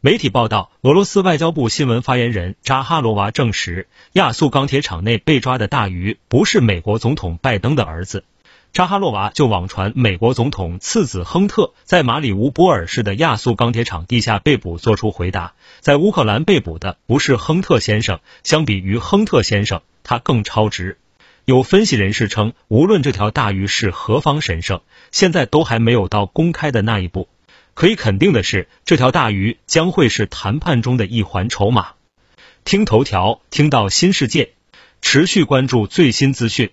媒体报道，俄罗斯外交部新闻发言人扎哈罗娃证实，亚速钢铁厂内被抓的大鱼不是美国总统拜登的儿子。扎哈罗娃就网传美国总统次子亨特在马里乌波尔市的亚速钢铁厂地下被捕，作出回答，在乌克兰被捕的不是亨特先生，相比于亨特先生，他更超值。有分析人士称，无论这条大鱼是何方神圣，现在都还没有到公开的那一步。可以肯定的是，这条大鱼将会是谈判中的一环筹码。听头条，听到新世界，持续关注最新资讯。